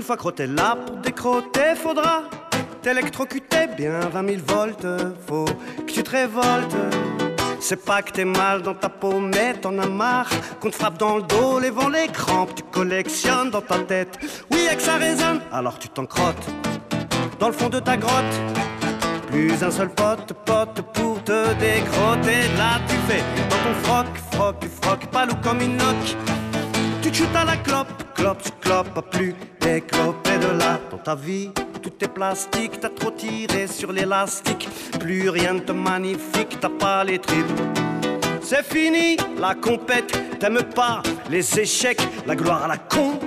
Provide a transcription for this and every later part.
Une fois crotté là pour décroter, faudra t'électrocuter bien 20 000 volts. Faut que tu te révoltes. C'est pas que t'es mal dans ta peau, mais t'en as marre. Qu'on te frappe dans le dos, les vents, les crampes, tu collectionnes dans ta tête. Oui, et que ça résonne, alors tu t'en crottes. Dans le fond de ta grotte, plus un seul pote, pote pour te décroter. Là, tu fais dans ton froc, froc, froc, palou comme une loque. Tu te chutes à la clope, clope, clope, pas plus déclopé de là dans ta vie. Tout est plastique, t'as trop tiré sur l'élastique. Plus rien de magnifique, t'as pas les tripes. C'est fini, la compète, t'aimes pas les échecs, la gloire à la con.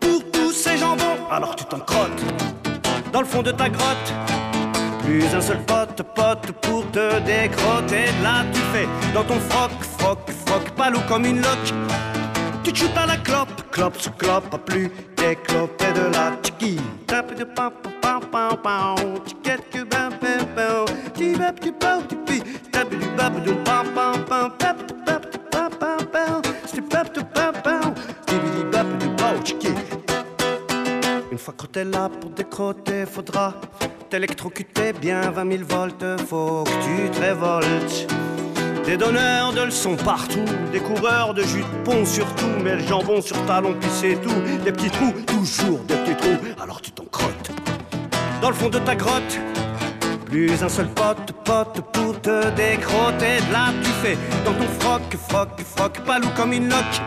Pour tous ces jambons, alors tu t'en crottes dans le fond de ta grotte. Plus un seul pote, pote pour te décroter. Là tu fais dans ton froc, froc, froc, palou comme une loque. Tu shootes à la clope, clope sous clope, pas plus déclopé de la tiki. Tape de pam pam pam pam, ticket que bam bam bam, ti bap tu pam tu pi, tape du bap du pam pam pam, pap tu tu pam pam pam, tu pap tu pam pam, ti bi bap du pam tiki. Une fois que là pour décroter, faudra t'électrocuter bien 20 000 volts, faut que tu te révoltes. Des donneurs de leçons partout, des coureurs de jus de pont surtout, mais le jambon sur talon puis c'est tout, des petits trous, toujours des petits trous, alors tu t'en crottes. Dans le fond de ta grotte, plus un seul pote, pote pour te décroter. De là tu fais dans ton froc, froc, froc, palou comme une loque.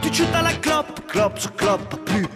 Tu te chutes à la clope, clope sur clope, plus